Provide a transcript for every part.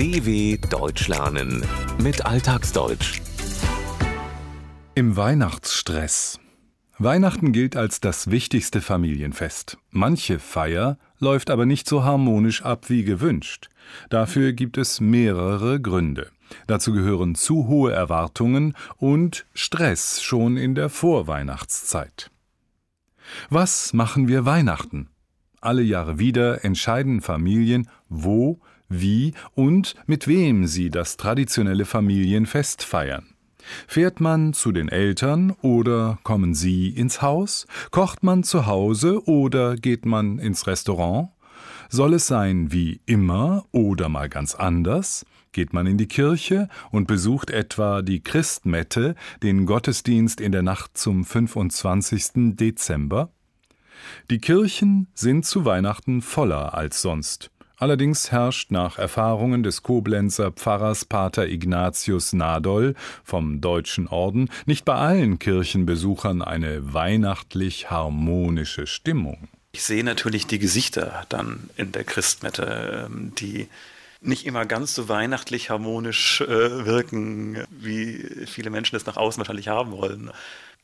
DW Deutsch lernen mit Alltagsdeutsch. Im Weihnachtsstress. Weihnachten gilt als das wichtigste Familienfest. Manche Feier läuft aber nicht so harmonisch ab wie gewünscht. Dafür gibt es mehrere Gründe. Dazu gehören zu hohe Erwartungen und Stress schon in der Vorweihnachtszeit. Was machen wir Weihnachten? Alle Jahre wieder entscheiden Familien, wo, wie und mit wem sie das traditionelle Familienfest feiern. Fährt man zu den Eltern oder kommen sie ins Haus? Kocht man zu Hause oder geht man ins Restaurant? Soll es sein wie immer oder mal ganz anders? Geht man in die Kirche und besucht etwa die Christmette, den Gottesdienst in der Nacht zum 25. Dezember? Die Kirchen sind zu Weihnachten voller als sonst. Allerdings herrscht nach Erfahrungen des Koblenzer Pfarrers Pater Ignatius Nadol vom Deutschen Orden nicht bei allen Kirchenbesuchern eine weihnachtlich harmonische Stimmung. Ich sehe natürlich die Gesichter dann in der Christmette, ähm, die nicht immer ganz so weihnachtlich harmonisch äh, wirken, wie viele Menschen es nach außen wahrscheinlich haben wollen.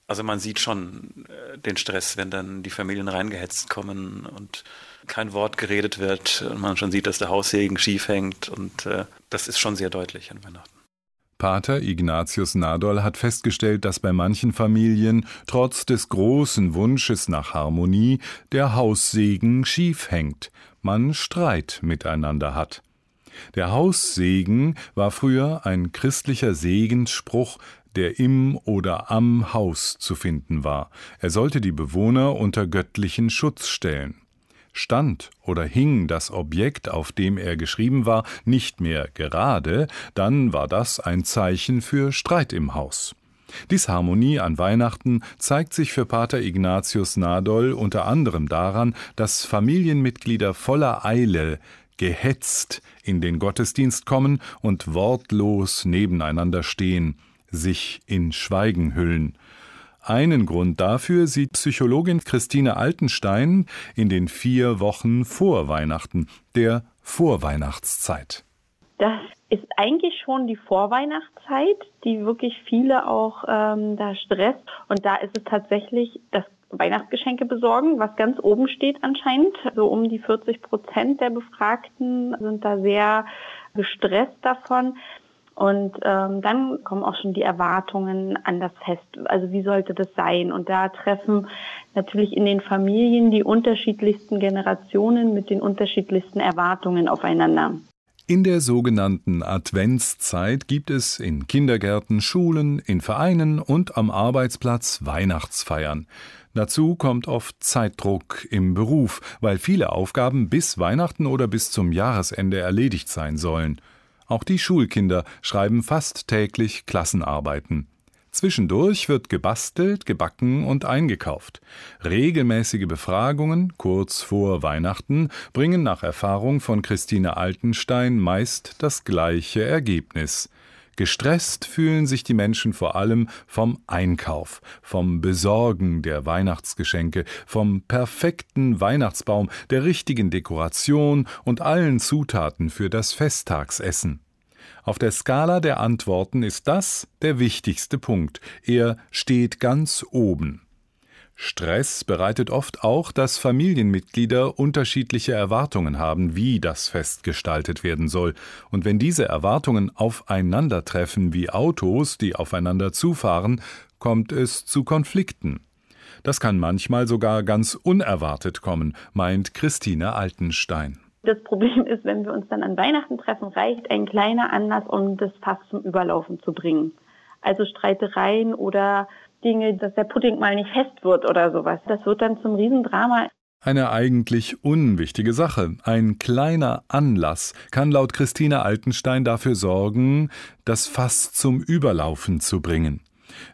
Also man sieht schon äh, den Stress, wenn dann die Familien reingehetzt kommen und kein Wort geredet wird und man schon sieht, dass der Haussegen schief hängt und äh, das ist schon sehr deutlich an Weihnachten. Pater Ignatius Nadol hat festgestellt, dass bei manchen Familien trotz des großen Wunsches nach Harmonie der Haussegen schief hängt, man Streit miteinander hat. Der Haussegen war früher ein christlicher Segensspruch, der im oder am Haus zu finden war. Er sollte die Bewohner unter göttlichen Schutz stellen. Stand oder hing das Objekt, auf dem er geschrieben war, nicht mehr gerade, dann war das ein Zeichen für Streit im Haus. Disharmonie an Weihnachten zeigt sich für Pater Ignatius Nadol unter anderem daran, dass Familienmitglieder voller Eile gehetzt in den Gottesdienst kommen und wortlos nebeneinander stehen, sich in Schweigen hüllen. Einen Grund dafür sieht Psychologin Christine Altenstein in den vier Wochen vor Weihnachten, der Vorweihnachtszeit. Das ist eigentlich schon die Vorweihnachtszeit, die wirklich viele auch ähm, da stresst. Und da ist es tatsächlich das Weihnachtsgeschenke besorgen, was ganz oben steht anscheinend. So um die 40 Prozent der Befragten sind da sehr gestresst davon. Und ähm, dann kommen auch schon die Erwartungen an das Fest. Also wie sollte das sein? Und da treffen natürlich in den Familien die unterschiedlichsten Generationen mit den unterschiedlichsten Erwartungen aufeinander. In der sogenannten Adventszeit gibt es in Kindergärten, Schulen, in Vereinen und am Arbeitsplatz Weihnachtsfeiern. Dazu kommt oft Zeitdruck im Beruf, weil viele Aufgaben bis Weihnachten oder bis zum Jahresende erledigt sein sollen. Auch die Schulkinder schreiben fast täglich Klassenarbeiten. Zwischendurch wird gebastelt, gebacken und eingekauft. Regelmäßige Befragungen kurz vor Weihnachten bringen nach Erfahrung von Christine Altenstein meist das gleiche Ergebnis. Gestresst fühlen sich die Menschen vor allem vom Einkauf, vom Besorgen der Weihnachtsgeschenke, vom perfekten Weihnachtsbaum, der richtigen Dekoration und allen Zutaten für das Festtagsessen. Auf der Skala der Antworten ist das der wichtigste Punkt. Er steht ganz oben. Stress bereitet oft auch, dass Familienmitglieder unterschiedliche Erwartungen haben, wie das Fest gestaltet werden soll. Und wenn diese Erwartungen aufeinandertreffen wie Autos, die aufeinander zufahren, kommt es zu Konflikten. Das kann manchmal sogar ganz unerwartet kommen, meint Christine Altenstein. Das Problem ist, wenn wir uns dann an Weihnachten treffen, reicht ein kleiner Anlass, um das Fass zum Überlaufen zu bringen. Also Streitereien oder Dinge, dass der Pudding mal nicht fest wird oder sowas. Das wird dann zum Riesendrama. Eine eigentlich unwichtige Sache. Ein kleiner Anlass kann laut Christine Altenstein dafür sorgen, das Fass zum Überlaufen zu bringen.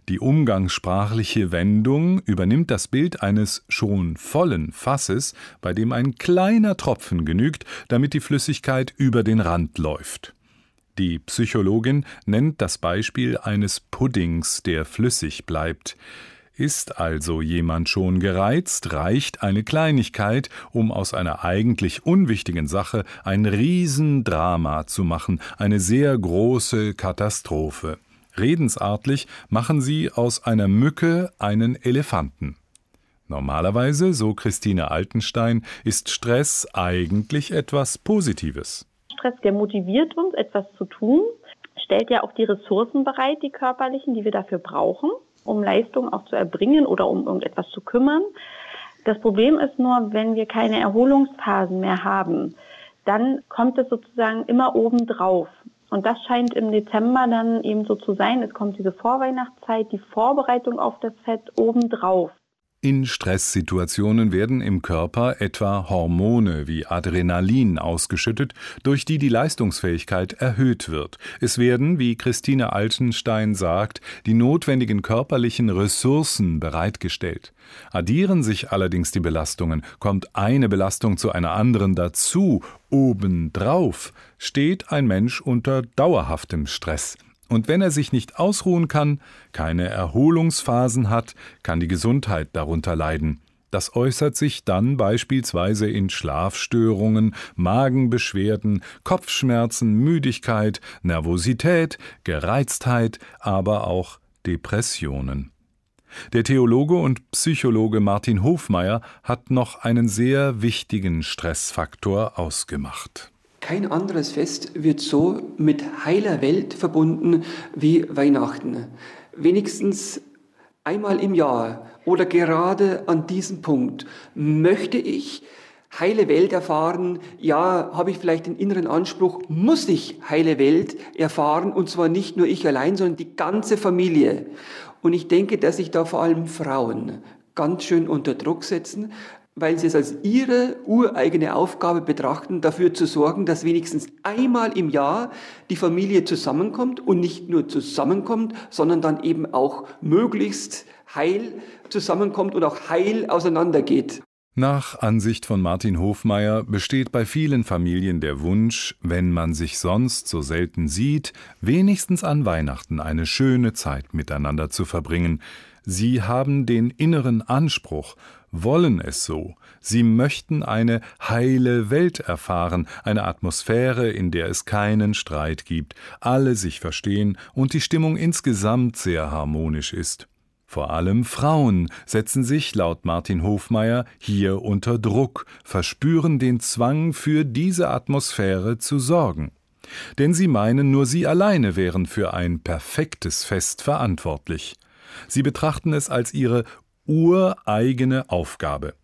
Die umgangssprachliche Wendung übernimmt das Bild eines schon vollen Fasses, bei dem ein kleiner Tropfen genügt, damit die Flüssigkeit über den Rand läuft. Die Psychologin nennt das Beispiel eines Puddings, der flüssig bleibt. Ist also jemand schon gereizt, reicht eine Kleinigkeit, um aus einer eigentlich unwichtigen Sache ein Riesendrama zu machen, eine sehr große Katastrophe. Redensartlich machen sie aus einer Mücke einen Elefanten. Normalerweise, so Christine Altenstein, ist Stress eigentlich etwas Positives. Stress, der motiviert uns, etwas zu tun, stellt ja auch die Ressourcen bereit, die körperlichen, die wir dafür brauchen um Leistung auch zu erbringen oder um irgendetwas zu kümmern. Das Problem ist nur, wenn wir keine Erholungsphasen mehr haben, dann kommt es sozusagen immer oben drauf. Und das scheint im Dezember dann eben so zu sein. Es kommt diese Vorweihnachtszeit, die Vorbereitung auf das Fest obendrauf. In Stresssituationen werden im Körper etwa Hormone wie Adrenalin ausgeschüttet, durch die die Leistungsfähigkeit erhöht wird. Es werden, wie Christine Altenstein sagt, die notwendigen körperlichen Ressourcen bereitgestellt. Addieren sich allerdings die Belastungen, kommt eine Belastung zu einer anderen dazu, obendrauf, steht ein Mensch unter dauerhaftem Stress. Und wenn er sich nicht ausruhen kann, keine Erholungsphasen hat, kann die Gesundheit darunter leiden. Das äußert sich dann beispielsweise in Schlafstörungen, Magenbeschwerden, Kopfschmerzen, Müdigkeit, Nervosität, Gereiztheit, aber auch Depressionen. Der Theologe und Psychologe Martin Hofmeier hat noch einen sehr wichtigen Stressfaktor ausgemacht. Kein anderes Fest wird so mit heiler Welt verbunden wie Weihnachten. Wenigstens einmal im Jahr oder gerade an diesem Punkt möchte ich heile Welt erfahren. Ja, habe ich vielleicht den inneren Anspruch, muss ich heile Welt erfahren und zwar nicht nur ich allein, sondern die ganze Familie. Und ich denke, dass sich da vor allem Frauen ganz schön unter Druck setzen, weil sie es als ihre ureigene Aufgabe betrachten, dafür zu sorgen, dass wenigstens einmal im Jahr die Familie zusammenkommt und nicht nur zusammenkommt, sondern dann eben auch möglichst heil zusammenkommt und auch heil auseinandergeht. Nach Ansicht von Martin Hofmeier besteht bei vielen Familien der Wunsch, wenn man sich sonst so selten sieht, wenigstens an Weihnachten eine schöne Zeit miteinander zu verbringen. Sie haben den inneren Anspruch, wollen es so. Sie möchten eine heile Welt erfahren, eine Atmosphäre, in der es keinen Streit gibt, alle sich verstehen und die Stimmung insgesamt sehr harmonisch ist. Vor allem Frauen setzen sich laut Martin Hofmeier hier unter Druck, verspüren den Zwang, für diese Atmosphäre zu sorgen. Denn sie meinen, nur sie alleine wären für ein perfektes Fest verantwortlich. Sie betrachten es als ihre ureigene Aufgabe.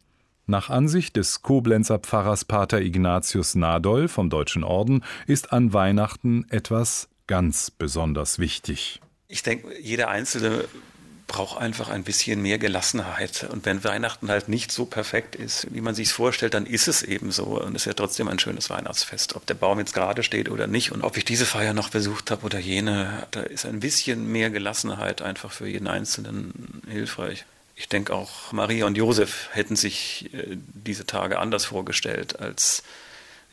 Nach Ansicht des Koblenzer Pfarrers Pater Ignatius Nadol vom Deutschen Orden ist an Weihnachten etwas ganz besonders wichtig. Ich denke, jeder Einzelne braucht einfach ein bisschen mehr Gelassenheit. Und wenn Weihnachten halt nicht so perfekt ist, wie man sich es vorstellt, dann ist es eben so. Und es ist ja trotzdem ein schönes Weihnachtsfest. Ob der Baum jetzt gerade steht oder nicht und ob ich diese Feier noch besucht habe oder jene, da ist ein bisschen mehr Gelassenheit einfach für jeden Einzelnen hilfreich. Ich denke auch Maria und Josef hätten sich äh, diese Tage anders vorgestellt als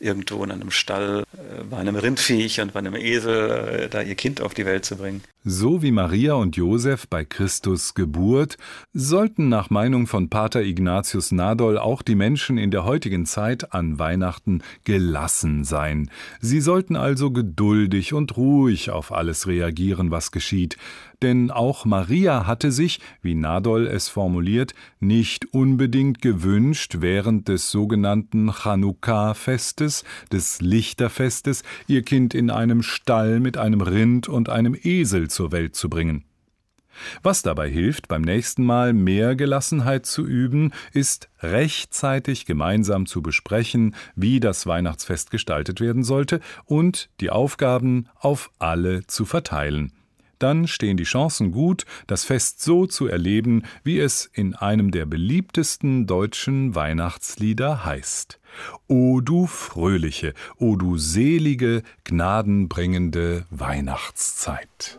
irgendwo in einem Stall äh, bei einem Rindviech und bei einem Esel äh, da ihr Kind auf die Welt zu bringen. So wie Maria und Josef bei Christus Geburt sollten nach Meinung von Pater Ignatius Nadol auch die Menschen in der heutigen Zeit an Weihnachten gelassen sein. Sie sollten also geduldig und ruhig auf alles reagieren, was geschieht, denn auch Maria hatte sich, wie Nadol es formuliert, nicht unbedingt gewünscht, während des sogenannten Chanukka-Festes, des Lichterfestes, ihr Kind in einem Stall mit einem Rind und einem Esel zur Welt zu bringen. Was dabei hilft, beim nächsten Mal mehr Gelassenheit zu üben, ist rechtzeitig gemeinsam zu besprechen, wie das Weihnachtsfest gestaltet werden sollte und die Aufgaben auf alle zu verteilen dann stehen die Chancen gut, das Fest so zu erleben, wie es in einem der beliebtesten deutschen Weihnachtslieder heißt. O du fröhliche, o du selige, gnadenbringende Weihnachtszeit.